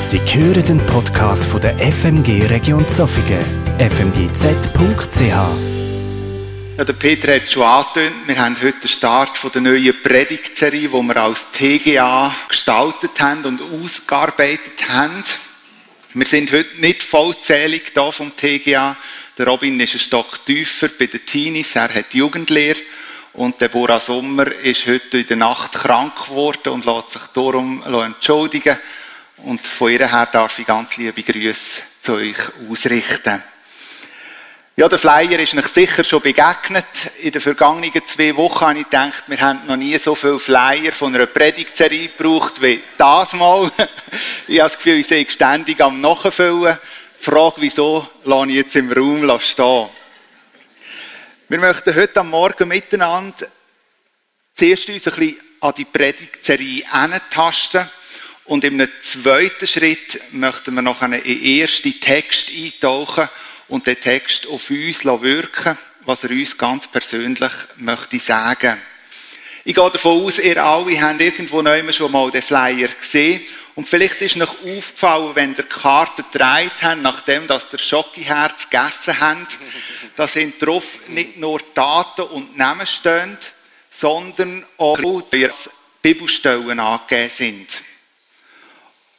Sie hören den Podcast von der FMG Region Zofingen, fmgz.ch. Ja, der Peter hat es schon angetönt. Wir haben heute den Start von der neuen Predigtserie, die wir als TGA gestaltet haben und ausgearbeitet haben. Wir sind heute nicht vollzählig da vom TGA. Der Robin ist ein Stock tiefer bei den Teenies. Er hat Jugendlehre. Und der Bora Sommer ist heute in der Nacht krank geworden und lässt sich darum entschuldigen. Und von ihr her darf ich ganz liebe Grüße zu euch ausrichten. Ja, der Flyer ist euch sicher schon begegnet. In den vergangenen zwei Wochen habe ich gedacht, wir haben noch nie so viele Flyer von einer Predigtserie gebraucht wie das Mal. Ich habe das Gefühl, ich sehe ständig am Nachfüllen. Die Frage, wieso, lasse ich jetzt im Raum stehen. Wir möchten heute am Morgen miteinander zuerst uns ein bisschen an die Predigtserie tasten und im zweiten Schritt möchten wir noch einen ersten Text eintauchen und den Text auf uns wirken was er uns ganz persönlich möchte sagen. Ich gehe davon aus, ihr alle habt irgendwo neu schon mal den Flyer gesehen. Und vielleicht ist noch aufgefallen, wenn die Karte gedreht habt, nachdem dass der Schokiherz gegessen habt, da sind drauf nicht nur Daten und Namen stehen, sondern auch Bibelstellen angegeben sind.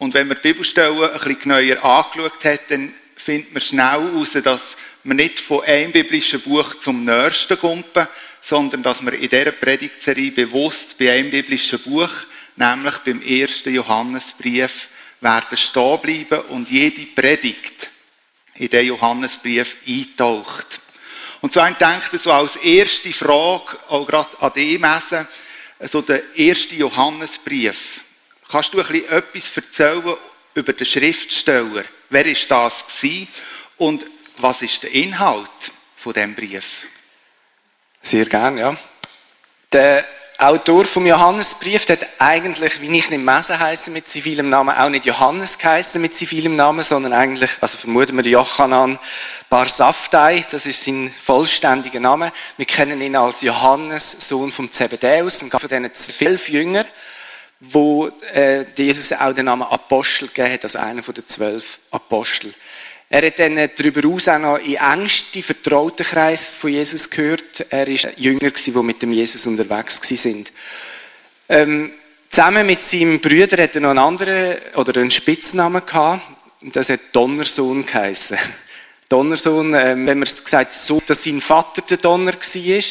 Und wenn man die Bibelstellen ein bisschen genauer angeschaut hat, dann findet man schnell heraus, dass wir nicht von einem biblischen Buch zum nächsten gumpen, sondern dass wir in dieser Predigtserie bewusst bei einem biblischen Buch, nämlich beim ersten Johannesbrief, werden stehen bleiben und jede Predigt in den Johannesbrief eintaucht. Und so ein denkt so als erste Frage, auch gerade an dem Messen, so der erste Johannesbrief. Kannst du ein bisschen etwas erzählen über den Schriftsteller? Wer ist das? Und was ist der Inhalt von dem Brief? Sehr gern, ja. Der Autor vom Johannesbrief hat eigentlich, wie ich nicht Messe heißen mit zivilem Namen, auch nicht Johannes geheißen mit zivilem Namen, sondern eigentlich, also vermuten wir Jochanan Bar Saftai, das ist sein vollständiger Name. Wir kennen ihn als Johannes, Sohn vom Zebedäus, und von diesen zwölf Jüngern wo äh, Jesus auch den Namen Apostel gegeben hat, also einer von den zwölf Apostel. Er hat dann darüber hinaus auch noch in engsten vertrauten Kreis von Jesus gehört. Er ist Jünger gewesen, die mit dem Jesus unterwegs sind. Ähm, zusammen mit seinem Brüder hat er noch einen anderen oder einen Spitznamen gehabt. Das hat Donnersohn geheißen. Donnersohn, äh, wenn man es gesagt so, dass sein Vater der Donner war,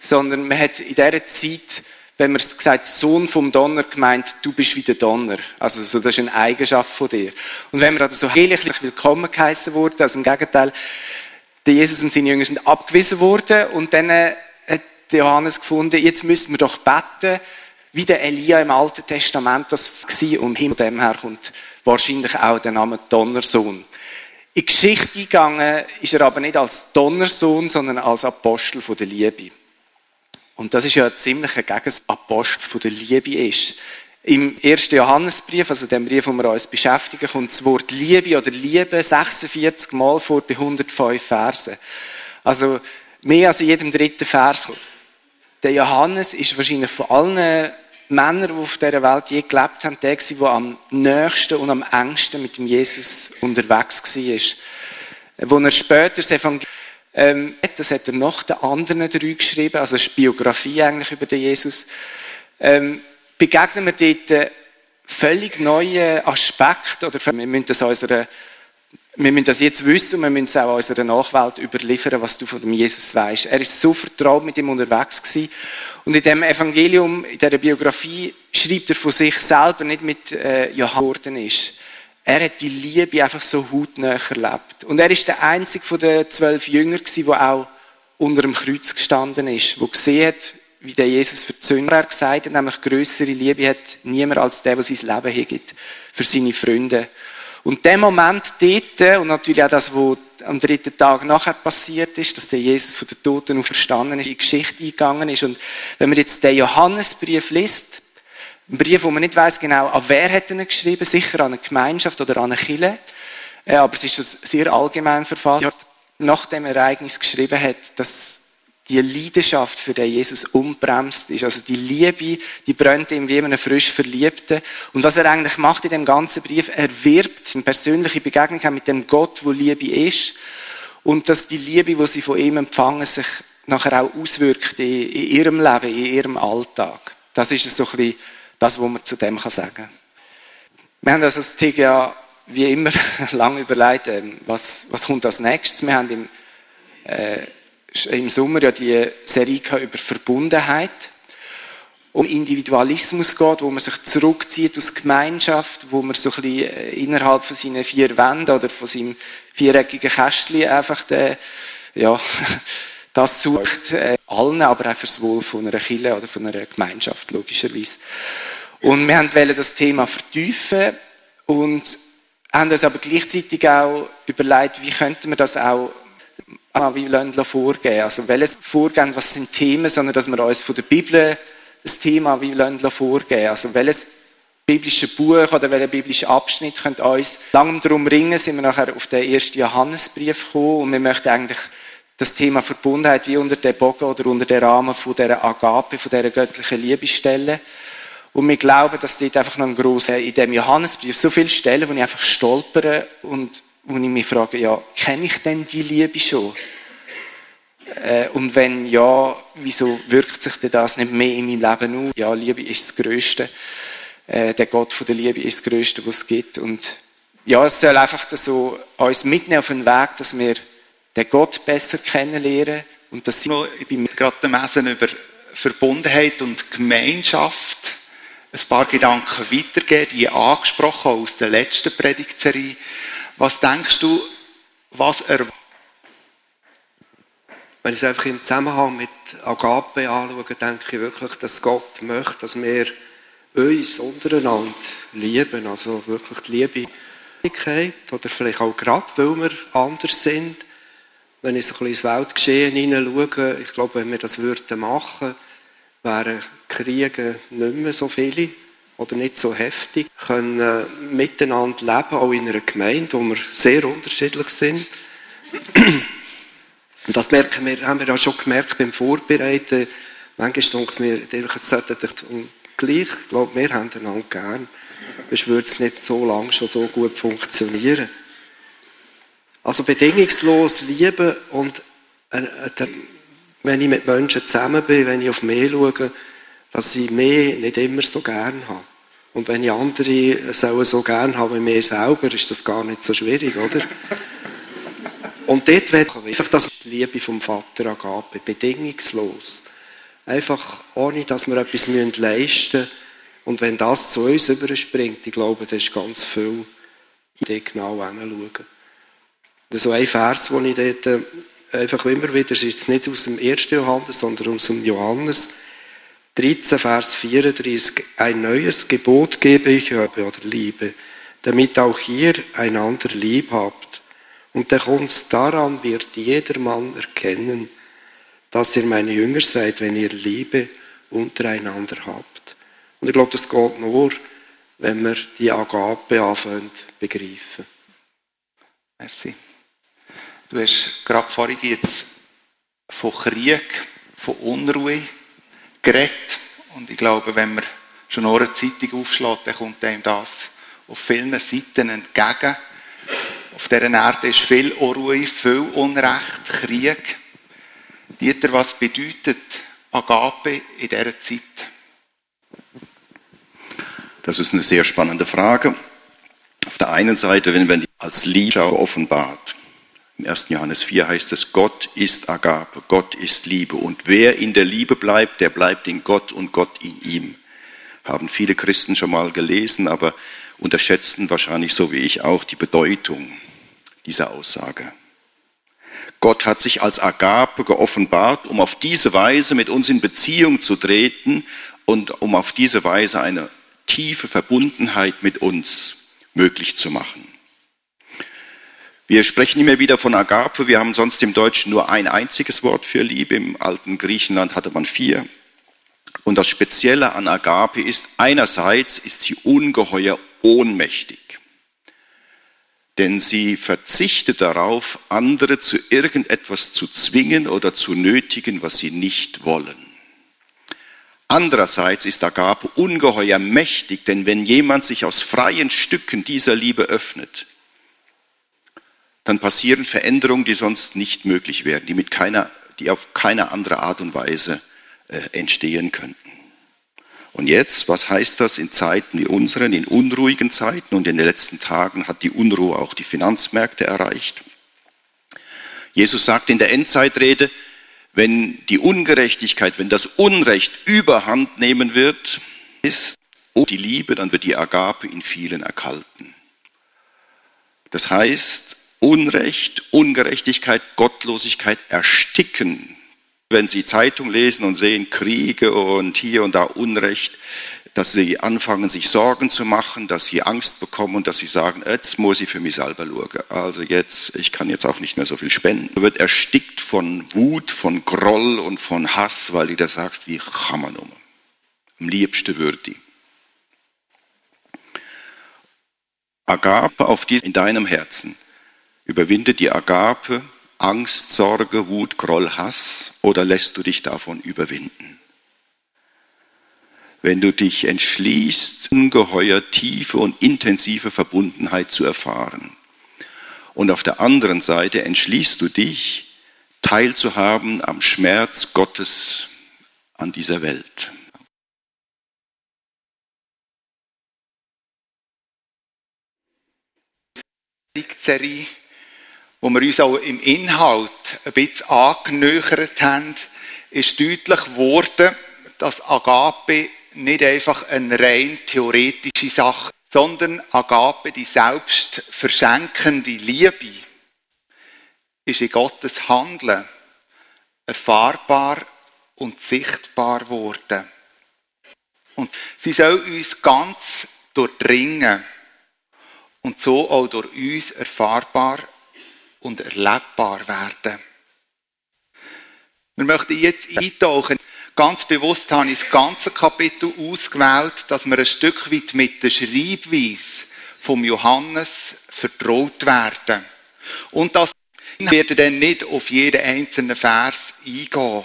sondern man hat in dieser Zeit wenn man es gesagt, Sohn vom Donner gemeint, du bist wie der Donner. Also, so, das ist eine Eigenschaft von dir. Und wenn wir da so heilig willkommen geheißen wurden, also im Gegenteil, der Jesus und seine Jünger sind abgewiesen worden und dann äh, hat Johannes gefunden, jetzt müssen wir doch beten, wie der Elia im Alten Testament das war und hinter dem her kommt wahrscheinlich auch der Name Donnersohn. In die Geschichte eingegangen ist er aber nicht als Donnersohn, sondern als Apostel von der Liebe. Und das ist ja ziemlich ein Gegenapostel von der Liebe ist. Im ersten Johannesbrief, also dem Brief, wo wir uns beschäftigen, kommt das Wort Liebe oder Liebe 46 Mal vor bei 105 Versen. Also mehr als in jedem dritten Vers. Der Johannes ist wahrscheinlich von allen Männern, die auf dieser Welt je gelebt haben, der der am nächsten und am engsten mit dem Jesus unterwegs war. Wo er später das Evangelium ähm, das hat er nach den anderen drei geschrieben, also eine Biografie eigentlich über den Jesus. Ähm, begegnen wir dort völlig neue Aspekte, oder wir müssen das unserer wir müssen das jetzt wissen und wir müssen es auch unserer Nachwelt überliefern, was du von dem Jesus weißt. Er ist so vertraut mit ihm unterwegs gewesen. Und in dem Evangelium, in dieser Biografie, schreibt er von sich selber nicht mit äh, Johannes ist. Er hat die Liebe einfach so hautnah erlebt. Und er ist der einzige von den zwölf Jüngern der auch unter dem Kreuz gestanden ist, wo gesehen hat, wie der Jesus für die Sünder gesagt hat, nämlich größere Liebe hat niemand als der, der sein Leben hingibt für seine Freunde. Und der Moment dort, und natürlich auch das, was am dritten Tag nachher passiert ist, dass der Jesus von den Toten auferstanden ist, in die Geschichte eingegangen ist. Und wenn man jetzt den Johannesbrief liest, ein Brief, wo man nicht weiß genau, an wer hat er geschrieben, sicher an eine Gemeinschaft oder an eine Kille. Aber es ist sehr allgemein verfasst. Nach dem Ereignis geschrieben hat, dass die Leidenschaft für den Jesus unbremst ist. Also die Liebe, die brennt ihm wie einem frisch Verliebten. Und was er eigentlich macht in dem ganzen Brief, er wirbt eine persönliche Begegnung mit dem Gott, wo Liebe ist. Und dass die Liebe, die sie von ihm empfangen, sich nachher auch auswirkt in, in ihrem Leben, in ihrem Alltag. Das ist so ein bisschen das, was man zu dem sagen kann. Wir haben also das TGA wie immer lange überlegt, ähm, was, was kommt als nächstes. Wir haben im, äh, im Sommer ja die Serie über Verbundenheit. Um Individualismus geht, wo man sich zurückzieht aus Gemeinschaft, wo man so ein bisschen äh, innerhalb von seinen vier Wänden oder von seinem viereckigen Kästchen einfach den, ja, das sucht, äh, allen, aber auch fürs Wohl von einer Kirche oder von einer Gemeinschaft, logischerweise. Und wir wollten das Thema vertiefen und haben uns aber gleichzeitig auch überlegt, wie könnten wir das auch wie vorgehen. Also welches Vorgehen, was sind Themen, sondern dass wir uns von der Bibel das Thema wie vorgehen. Also welches biblische Buch oder welcher biblische Abschnitt könnte uns langem darum ringen, sind wir nachher auf den ersten Johannesbrief gekommen und wir möchten eigentlich das Thema Verbundenheit wie unter den Bogen oder unter den Rahmen von dieser Agape, von dieser göttlichen Liebe stellen. Und wir glauben, dass dort einfach noch ein grosser, in dem Johannesbrief so viele Stellen, wo ich einfach stolpere und wo ich mich frage, ja, kenne ich denn die Liebe schon? Äh, und wenn ja, wieso wirkt sich denn das nicht mehr in meinem Leben aus? Ja, Liebe ist das Größte. Äh, der Gott von der Liebe ist das Größte, was es gibt. Und ja, es soll einfach so uns mitnehmen auf den Weg, dass wir den Gott besser kennenlernen. Und das ich bin gerade am Lesen über Verbundenheit und Gemeinschaft ein paar Gedanken weitergeben, die angesprochen aus der letzten Predigtserie. Was denkst du, was er... Wenn ich es einfach im Zusammenhang mit Agape anschaue, denke ich wirklich, dass Gott möchte, dass wir uns untereinander lieben. Also wirklich die Liebe oder vielleicht auch gerade, weil wir anders sind. Wenn ich so ein bisschen ins Weltgeschehen hineinschaue, ich glaube, wenn wir das würden machen, wären Kriege nicht mehr so viele oder nicht so heftig, können äh, miteinander leben, auch in einer Gemeinde, wo wir sehr unterschiedlich sind. Und das merken wir, haben wir auch schon gemerkt beim Vorbereiten. Manchmal denke ich mir, es sollte gleich, ich glaube, wir haben einander gern. Sonst würde es nicht so lange schon so gut funktionieren. Also bedingungslos lieben und äh, äh, wenn ich mit Menschen zusammen bin, wenn ich auf mich schaue, dass ich mich nicht immer so gern habe. Und wenn ich andere sollen so gern haben wie mir selber, ist das gar nicht so schwierig, oder? Und dort wird einfach das die Liebe vom Vater Agape, bedingungslos. Einfach ohne, dass wir etwas leisten müssen. Und wenn das zu uns überspringt, ich glaube, das ist ganz viel in genau hinschauen. So ein Vers, den ich dort äh, einfach immer wieder, das ist jetzt nicht aus dem 1. Johannes, sondern aus dem Johannes 13, Vers 34, ein neues Gebot gebe ich euch, oder Liebe, damit auch ihr einander lieb habt. Und der uns daran wird jedermann erkennen, dass ihr meine Jünger seid, wenn ihr Liebe untereinander habt. Und ich glaube, das geht nur, wenn wir die Agape anfangen begreifen. Merci. Du hast gerade vorhin jetzt von Krieg, von Unruhe geredet. Und ich glaube, wenn man schon eine Zeitung aufschlägt, dann kommt einem das auf vielen Seiten entgegen. Auf dieser Erde ist viel Unruhe, viel Unrecht, Krieg. Dieter, was bedeutet Agape in dieser Zeit? Das ist eine sehr spannende Frage. Auf der einen Seite, wenn wir als Liebe offenbart, im 1. Johannes 4 heißt es, Gott ist Agape, Gott ist Liebe. Und wer in der Liebe bleibt, der bleibt in Gott und Gott in ihm. Haben viele Christen schon mal gelesen, aber unterschätzen wahrscheinlich so wie ich auch die Bedeutung dieser Aussage. Gott hat sich als Agape geoffenbart, um auf diese Weise mit uns in Beziehung zu treten und um auf diese Weise eine tiefe Verbundenheit mit uns möglich zu machen. Wir sprechen immer wieder von Agape. Wir haben sonst im Deutschen nur ein einziges Wort für Liebe. Im alten Griechenland hatte man vier. Und das Spezielle an Agape ist, einerseits ist sie ungeheuer ohnmächtig. denn sie verzichtet darauf, andere zu irgendetwas zu zwingen oder zu nötigen, was sie nicht wollen. Andererseits ist Agape ungeheuer mächtig, denn wenn jemand sich aus freien Stücken dieser Liebe öffnet, dann passieren Veränderungen, die sonst nicht möglich wären, die, mit keiner, die auf keine andere Art und Weise äh, entstehen könnten. Und jetzt, was heißt das in Zeiten wie unseren, in unruhigen Zeiten und in den letzten Tagen hat die Unruhe auch die Finanzmärkte erreicht? Jesus sagt in der Endzeitrede, wenn die Ungerechtigkeit, wenn das Unrecht überhand nehmen wird, ist die Liebe, dann wird die Agape in vielen erkalten. Das heißt, Unrecht, Ungerechtigkeit, Gottlosigkeit ersticken. Wenn Sie Zeitung lesen und sehen Kriege und hier und da Unrecht, dass Sie anfangen, sich Sorgen zu machen, dass Sie Angst bekommen und dass Sie sagen, jetzt muss ich für mich selber schauen. Also jetzt, ich kann jetzt auch nicht mehr so viel spenden. Man wird erstickt von Wut, von Groll und von Hass, weil du da sagst, wie kann man um? Am liebsten würde ich. Agape auf dies in deinem Herzen Überwinde die Agape, Angst, Sorge, Wut, Groll, Hass oder lässt du dich davon überwinden? Wenn du dich entschließt, ungeheuer tiefe und intensive Verbundenheit zu erfahren. Und auf der anderen Seite entschließt du dich, teilzuhaben am Schmerz Gottes an dieser Welt. Serie wo wir uns auch im Inhalt ein bisschen angenöchert haben, ist deutlich geworden, dass Agape nicht einfach eine rein theoretische Sache, sondern Agape, die selbst verschenkende Liebe, ist in Gottes Handeln erfahrbar und sichtbar geworden. Und sie soll uns ganz durchdringen und so auch durch uns erfahrbar und erlebbar werden. Wir möchten jetzt eintauchen. Ganz bewusst habe ich das ganze Kapitel ausgewählt, dass wir ein Stück weit mit der Schreibweise vom Johannes vertraut werden. Und das werden dann nicht auf jeden einzelnen Vers eingehen.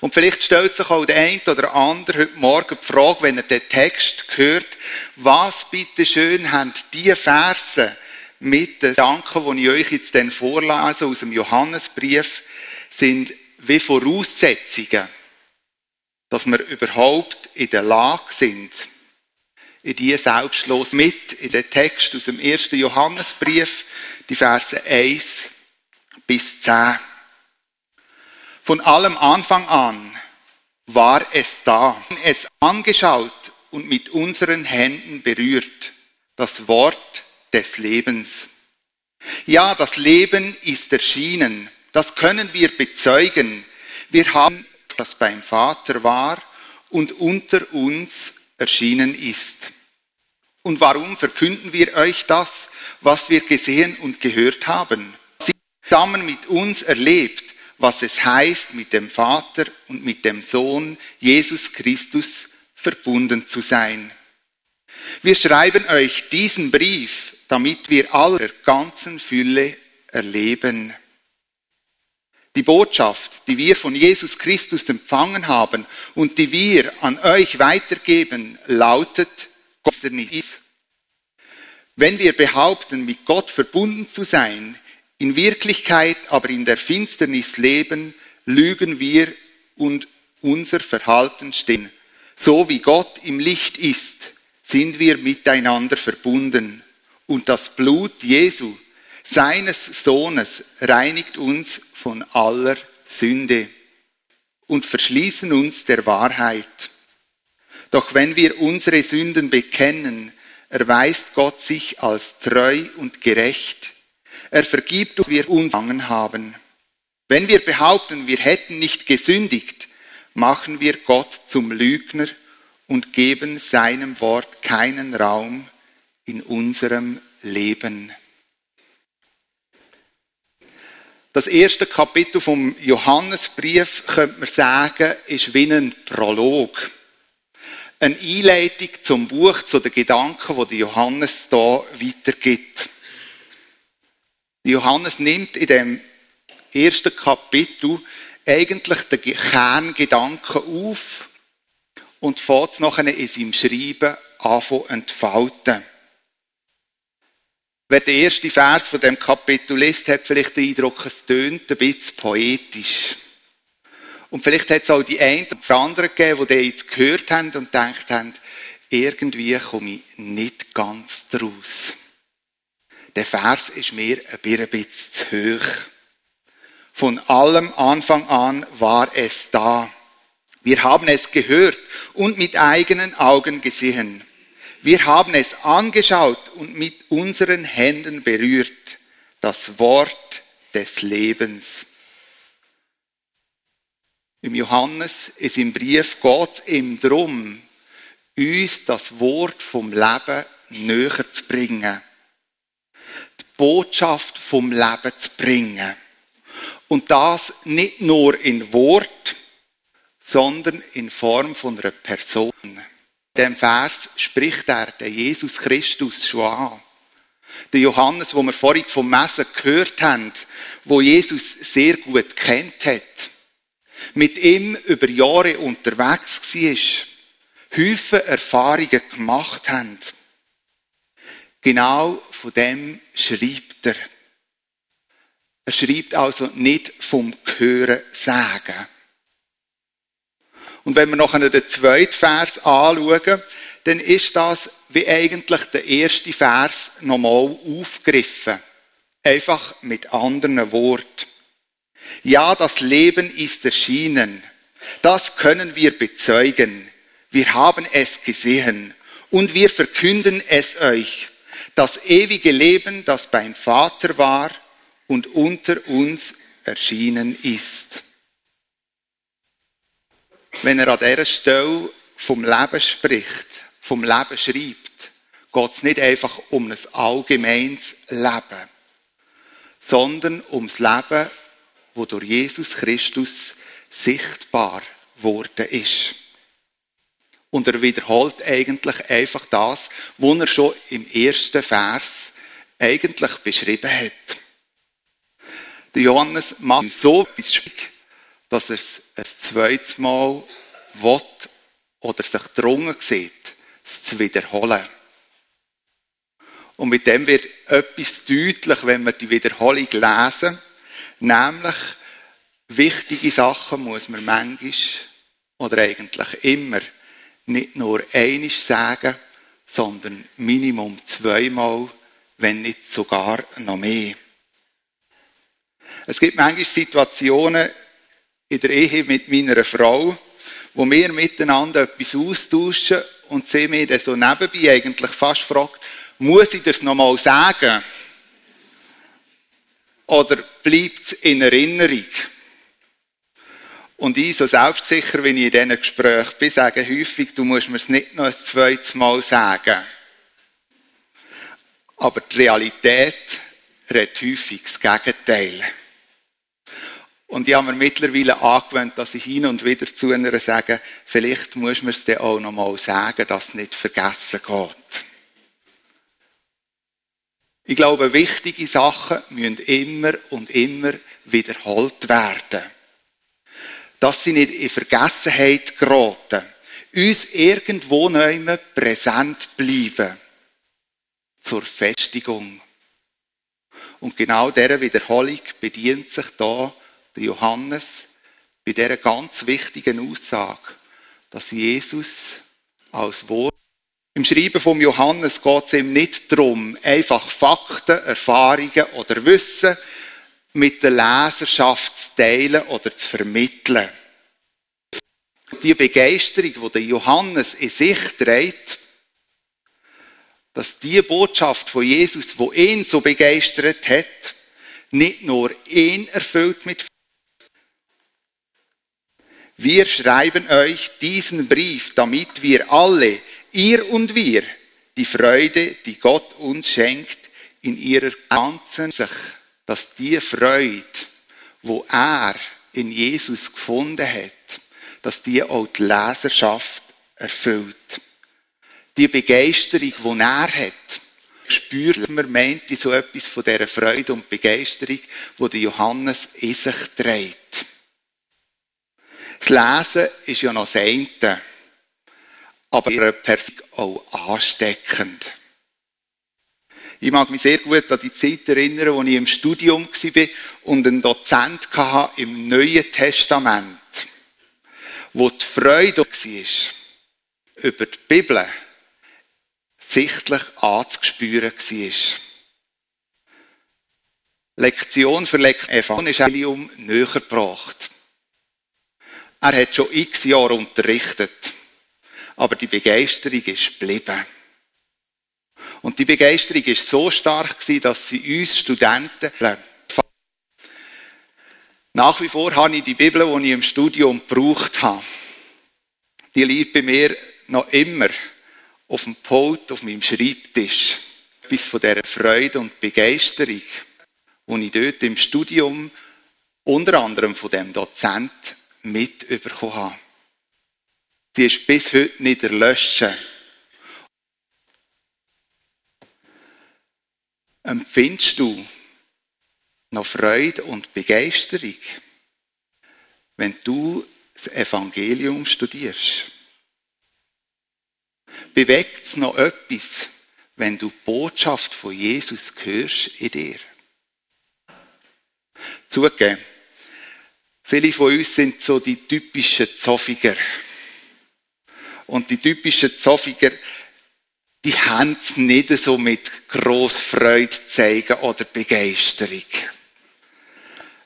Und vielleicht stellt sich auch der eine oder andere heute Morgen die Frage, wenn er den Text hört, was bitte schön haben die Verse mit den Gedanken, die ich euch jetzt dann vorlese aus dem Johannesbrief, sind wie Voraussetzungen, dass wir überhaupt in der Lage sind, in die selbstlos mit in den Text aus dem ersten Johannesbrief, die Verse 1 bis 10. Von allem Anfang an war es da, es angeschaut und mit unseren Händen berührt, das Wort des Lebens. Ja, das Leben ist erschienen. Das können wir bezeugen. Wir haben, das beim Vater war und unter uns erschienen ist. Und warum verkünden wir euch das, was wir gesehen und gehört haben? Sie zusammen mit uns erlebt, was es heißt, mit dem Vater und mit dem Sohn Jesus Christus verbunden zu sein. Wir schreiben euch diesen Brief, damit wir aller ganzen Fülle erleben. Die Botschaft, die wir von Jesus Christus empfangen haben und die wir an euch weitergeben, lautet, ist. Wenn wir behaupten, mit Gott verbunden zu sein, in Wirklichkeit aber in der Finsternis leben, lügen wir und unser Verhalten stehen. So wie Gott im Licht ist, sind wir miteinander verbunden. Und das Blut Jesu, seines Sohnes, reinigt uns von aller Sünde und verschließen uns der Wahrheit. Doch wenn wir unsere Sünden bekennen, erweist Gott sich als treu und gerecht. Er vergibt uns, wir uns angefangen haben. Wenn wir behaupten, wir hätten nicht gesündigt, machen wir Gott zum Lügner und geben seinem Wort keinen Raum in unserem Leben. Das erste Kapitel vom Johannesbrief, könnte man sagen, ist wie ein Prolog. Eine Einleitung zum Buch, zu den Gedanken, die Johannes da weitergibt. Johannes nimmt in dem ersten Kapitel eigentlich den Kerngedanken auf und fährt es nachher in seinem Schreiben anfangen entfalten. Wer den ersten Vers von dem Kapitel liest, hat vielleicht den Eindruck, es tönt ein bisschen poetisch. Und vielleicht hat es auch die einen und die anderen gegeben, die jetzt gehört haben und gedacht haben, irgendwie komme ich nicht ganz draus. Der Vers ist mir ein bisschen zu hoch. Von allem Anfang an war es da. Wir haben es gehört und mit eigenen Augen gesehen. Wir haben es angeschaut und mit unseren Händen berührt. Das Wort des Lebens. Im Johannes, ist im Brief geht es ihm darum, uns das Wort vom Leben näher zu bringen. Die Botschaft vom Leben zu bringen. Und das nicht nur in Wort, sondern in Form von einer Person. Dem Vers spricht er den Jesus Christus schon an. Der Johannes, wo wir vorhin vom Messen gehört haben, wo Jesus sehr gut kennt hat, mit ihm über Jahre unterwegs war, Häufen Erfahrungen gemacht haben. Genau von dem schreibt er. Er schreibt also nicht vom Hören sagen. Und wenn wir noch den zweiten Vers anschauen, dann ist das wie eigentlich der erste Vers nochmal aufgegriffen. Einfach mit anderen Worten. Ja, das Leben ist erschienen. Das können wir bezeugen. Wir haben es gesehen und wir verkünden es euch. Das ewige Leben, das beim Vater war und unter uns erschienen ist. Wenn er an dieser Stelle vom Leben spricht, vom Leben schreibt, geht es nicht einfach um ein allgemeines Leben, sondern ums Leben, wo durch Jesus Christus sichtbar worden ist. Und er wiederholt eigentlich einfach das, was er schon im ersten Vers eigentlich beschrieben hat. Der Johannes macht so etwas schwierig, dass er es ein zweites Mal will oder sich drungen sieht, es zu wiederholen. Und mit dem wird etwas deutlich, wenn wir die Wiederholung lesen, nämlich wichtige Sachen muss man manchmal oder eigentlich immer nicht nur einisch sagen, sondern Minimum zweimal, wenn nicht sogar noch mehr. Es gibt manchmal Situationen in der Ehe mit meiner Frau, wo wir miteinander etwas austauschen und sie mir dann so nebenbei eigentlich fast fragt, muss ich das nochmal sagen? Oder bleibt es in Erinnerung? Und ich, so selbstsicher, wenn ich in diesen Gesprächen bin, sage häufig, du musst mir es nicht noch ein zweites Mal sagen. Aber die Realität redet häufig das Gegenteil. Und ich habe mir mittlerweile angewöhnt, dass ich hin und wieder zu einer sage, vielleicht muss man es dir auch noch mal sagen, dass es nicht vergessen geht. Ich glaube, wichtige Sachen müssen immer und immer wiederholt werden dass sie nicht in Vergessenheit geraten, uns irgendwo neu präsent bleiben. Zur Festigung. Und genau dieser Wiederholung bedient sich da der Johannes bei dieser ganz wichtigen Aussage, dass Jesus als Wort im Schreiben vom Johannes geht es ihm nicht darum, einfach Fakten, Erfahrungen oder Wissen mit der Leserschaft zu teilen oder zu vermitteln. Die Begeisterung, die der Johannes in sich trägt, dass die Botschaft von Jesus, wo ihn so begeistert hat, nicht nur ihn erfüllt mit wir schreiben euch diesen Brief, damit wir alle, ihr und wir, die Freude, die Gott uns schenkt, in ihrer ganzen sich dass die Freude, wo er in Jesus gefunden hat, dass die auch die Leserschaft erfüllt. Die Begeisterung, die er hat, spürt man, meint so etwas von dieser Freude und Begeisterung, der Johannes in sich trägt. Das Lesen ist ja noch das eine, aber per se auch ansteckend. Ich mag mich sehr gut an die Zeit erinnern, als ich im Studium war und einen Dozent hatte im Neuen Testament, wo die Freude war, über die Bibel sichtlich anzuspüren war. Lektion für Lektion Evangelium näher gebracht. Er hat schon x Jahre unterrichtet, aber die Begeisterung ist geblieben. Und die Begeisterung ist so stark dass sie uns Studenten nach wie vor habe ich die Bibel, die ich im Studium gebraucht habe. Die liegt bei mir noch immer auf dem Pult, auf meinem Schreibtisch. Bis von dieser Freude und Begeisterung, die ich dort im Studium unter anderem von dem Dozent mitbekommen habe. Die ist bis heute nicht erlöschen. Empfindest du noch Freude und Begeisterung, wenn du das Evangelium studierst? Bewegt es noch etwas, wenn du die Botschaft von Jesus hörst in dir? Zugegeben, viele von uns sind so die typischen Zoffiger. Und die typischen Zoffiger, die haben es nicht so mit gross Freude zeigen oder Begeisterung.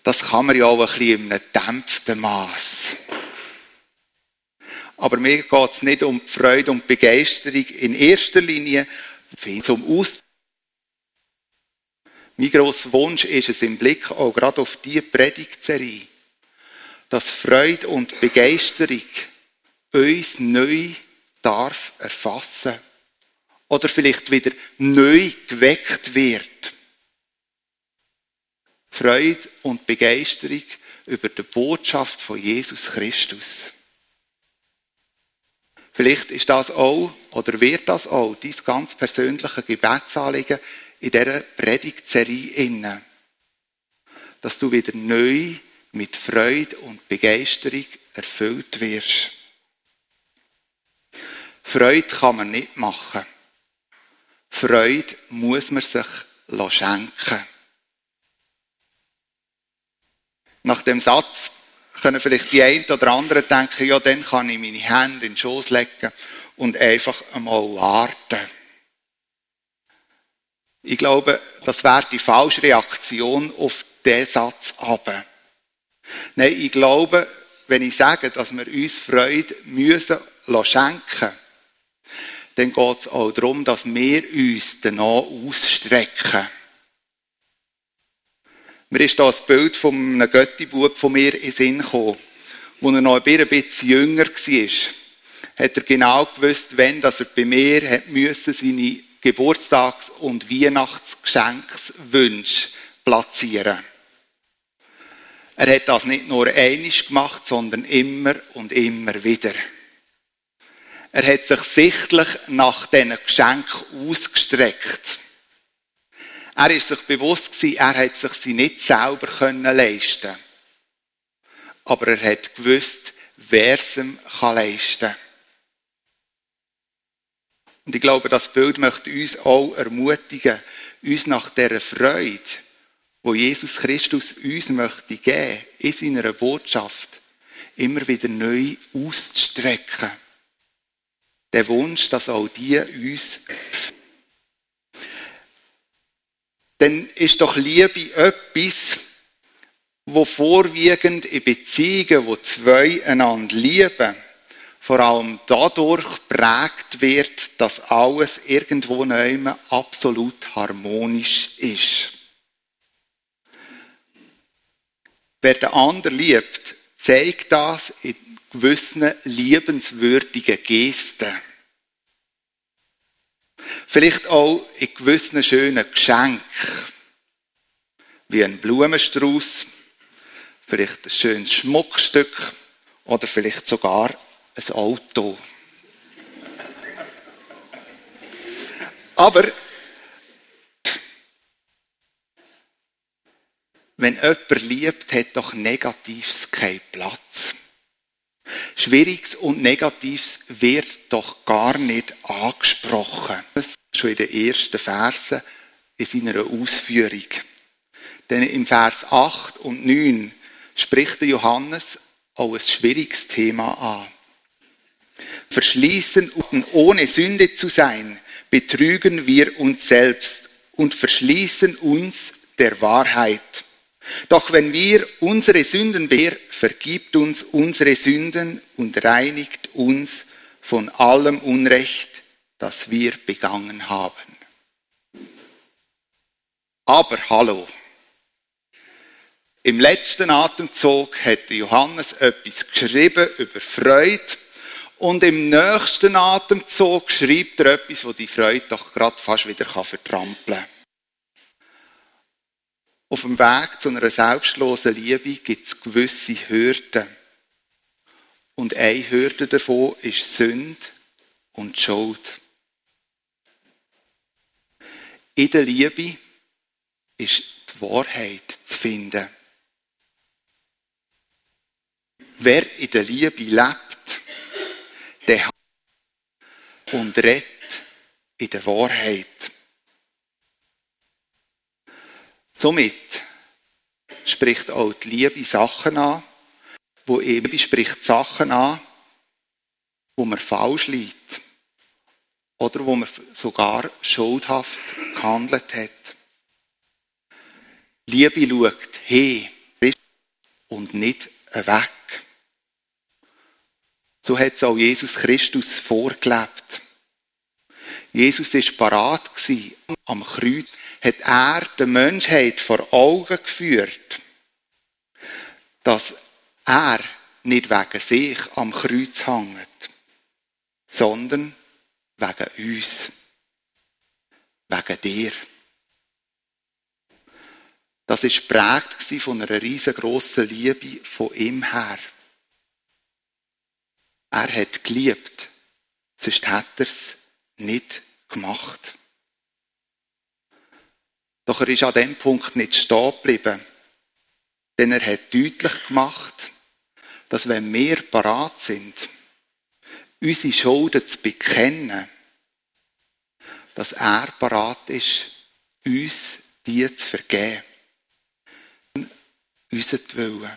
Das kann man ja auch ein bisschen in einem dämpften Maß. Aber mir geht es nicht um Freude und Begeisterung in erster Linie, zum Aus. Mein grosser Wunsch ist es im Blick auch gerade auf diese Predigtserie, dass Freude und Begeisterung uns neu darf erfassen oder vielleicht wieder neu geweckt wird. Freude und Begeisterung über die Botschaft von Jesus Christus. Vielleicht ist das auch oder wird das auch dein ganz persönliche Gebetsanliegen in dieser Predigtserie inne. Dass du wieder neu mit Freude und Begeisterung erfüllt wirst. Freude kann man nicht machen. Freude muss man sich schenken. Nach dem Satz können vielleicht die einen oder anderen denken, ja, dann kann ich meine Hände in den Schoß legen und einfach einmal warten. Ich glaube, das wäre die falsche Reaktion auf diesen Satz aber. Nein, ich glaube, wenn ich sage, dass wir uns Freude müssen schenken dann geht es auch darum, dass wir uns danach ausstrecken. Mir ist da ein Bild von einem Göttibub von mir in den Sinn gekommen. Als er noch ein bisschen jünger war, hat er genau gewusst, wenn er bei mir hat müssen, seine Geburtstags- und Weihnachtsgeschenkswünsche platzieren. Er hat das nicht nur einig gemacht, sondern immer und immer wieder. Er hat sich sichtlich nach diesen Geschenken ausgestreckt. Er ist sich bewusst gewesen, er hat sich sie nicht selber können leisten. Aber er hat gewusst, wer es ihm leisten kann. Und ich glaube, das Bild möchte uns auch ermutigen, uns nach dieser Freude, wo Jesus Christus uns möchte geben, in seiner Botschaft, immer wieder neu auszustrecken. Der Wunsch, dass auch die uns dann ist doch Liebe etwas, wo vorwiegend in Beziehungen, wo zwei einander lieben, vor allem dadurch prägt wird, dass alles irgendwo neu absolut harmonisch ist. Wer den anderen liebt, zeigt das in gewissen liebenswürdigen Gesten. Vielleicht auch in gewissen schönen Geschenken. Wie ein Blumenstrauß, vielleicht ein schönes Schmuckstück oder vielleicht sogar ein Auto. Aber wenn jemand liebt, hat doch Negatives keinen Platz. Schwieriges und Negatives wird doch gar nicht angesprochen. Schon in den ersten Versen in seiner Ausführung. Denn im Vers 8 und 9 spricht Johannes auch ein schwieriges Thema an. Verschließen und ohne Sünde zu sein, betrügen wir uns selbst und verschließen uns der Wahrheit. Doch wenn wir unsere Sünden beher, vergibt uns unsere Sünden und reinigt uns von allem Unrecht, das wir begangen haben. Aber hallo. Im letzten Atemzug hat Johannes etwas geschrieben über Freude und im nächsten Atemzug schreibt er etwas, wo die Freude doch gerade fast wieder vertrampeln kann. Auf dem Weg zu einer selbstlosen Liebe gibt es gewisse Hürden. Und eine Hürde davon ist Sünde und Schuld. In der Liebe ist die Wahrheit zu finden. Wer in der Liebe lebt, der hat und redet in der Wahrheit. Somit spricht auch die Liebe Sachen an, wo eben spricht Sachen an, wo man falsch liegt oder wo man sogar schuldhaft gehandelt hat. Liebe schaut hin und nicht weg. So hat es auch Jesus Christus vorgelebt. Jesus war parat am Kreuz hat er der Menschheit vor Augen geführt, dass er nicht wegen sich am Kreuz hängt, sondern wegen uns, wegen dir. Das ist prägt von einer riesengroßen Liebe von ihm her. Er hat geliebt, sonst hätte er es nicht gemacht. Doch er ist an dem Punkt nicht stehen geblieben. Denn er hat deutlich gemacht, dass wenn wir parat sind, unsere Schulden zu bekennen, dass er parat ist, uns die zu vergeben. Willen.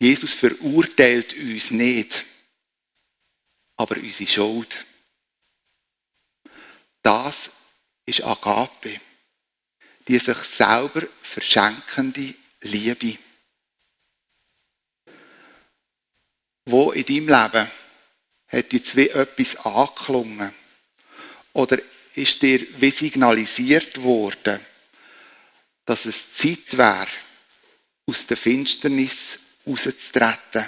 Jesus verurteilt uns nicht, aber unsere Schuld. Das ist Agape, die sich selber verschenkende Liebe. Wo in deinem Leben hat jetzt wie etwas angeklungen? Oder ist dir wie signalisiert worden, dass es Zeit wäre, aus der Finsternis rauszutreten?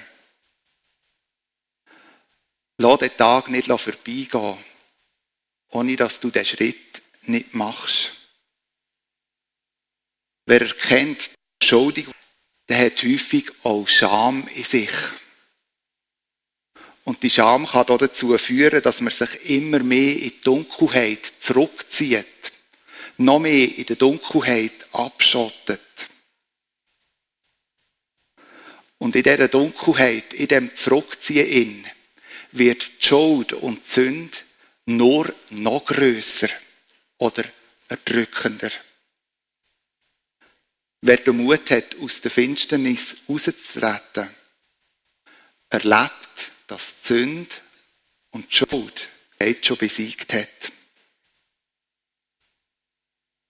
Lass den Tag nicht vorbeigehen, ohne dass du den Schritt nicht machst. Wer erkennt die Schuldig, der hat häufig auch Scham in sich. Und die Scham kann auch dazu führen, dass man sich immer mehr in die Dunkelheit zurückzieht. Noch mehr in der Dunkelheit abschottet. Und in dieser Dunkelheit, in dem Zurückziehen, wird die Schuld und die Sünde nur noch grösser oder erdrückender. Wer den Mut hat, aus der Finsternis rauszutreten, erlebt, dass die Sünde und die Schuld beide schon besiegt hat.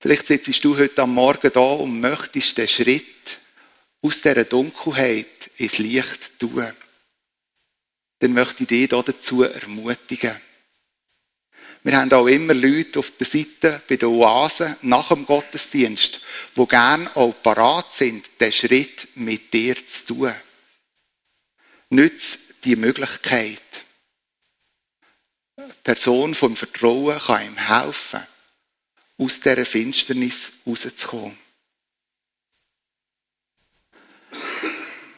Vielleicht sitzt du heute am Morgen da und möchtest den Schritt aus dieser Dunkelheit ins Licht tun. Dann möchte ich dich dazu ermutigen. Wir haben auch immer Leute auf der Seite bei der Oase nach dem Gottesdienst, die gerne auch parat sind, den Schritt mit dir zu tun. Nütz die Möglichkeit. Eine Person vom Vertrauen kann ihm helfen, aus dieser Finsternis rauszukommen.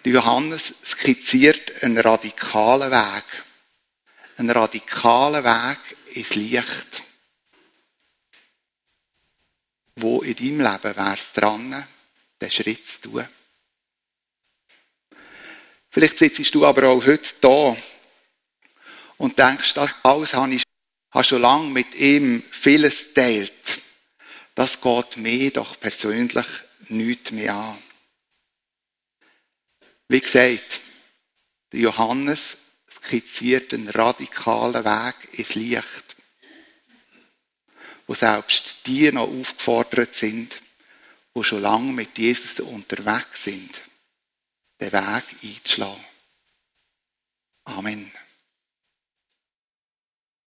Johannes skizziert einen radikalen Weg. Einen radikalen Weg ins Licht. wo in deinem Leben wäre es dran, den Schritt zu tun. Vielleicht sitzt du aber auch heute da und denkst, das alles habe ich schon lange mit ihm vieles teilt. Das geht mir doch persönlich nichts mehr an. Wie gesagt, Johannes skizziert einen radikalen Weg ins Licht, wo selbst die noch aufgefordert sind, wo schon lange mit Jesus unterwegs sind, den Weg einzuschlagen. Amen.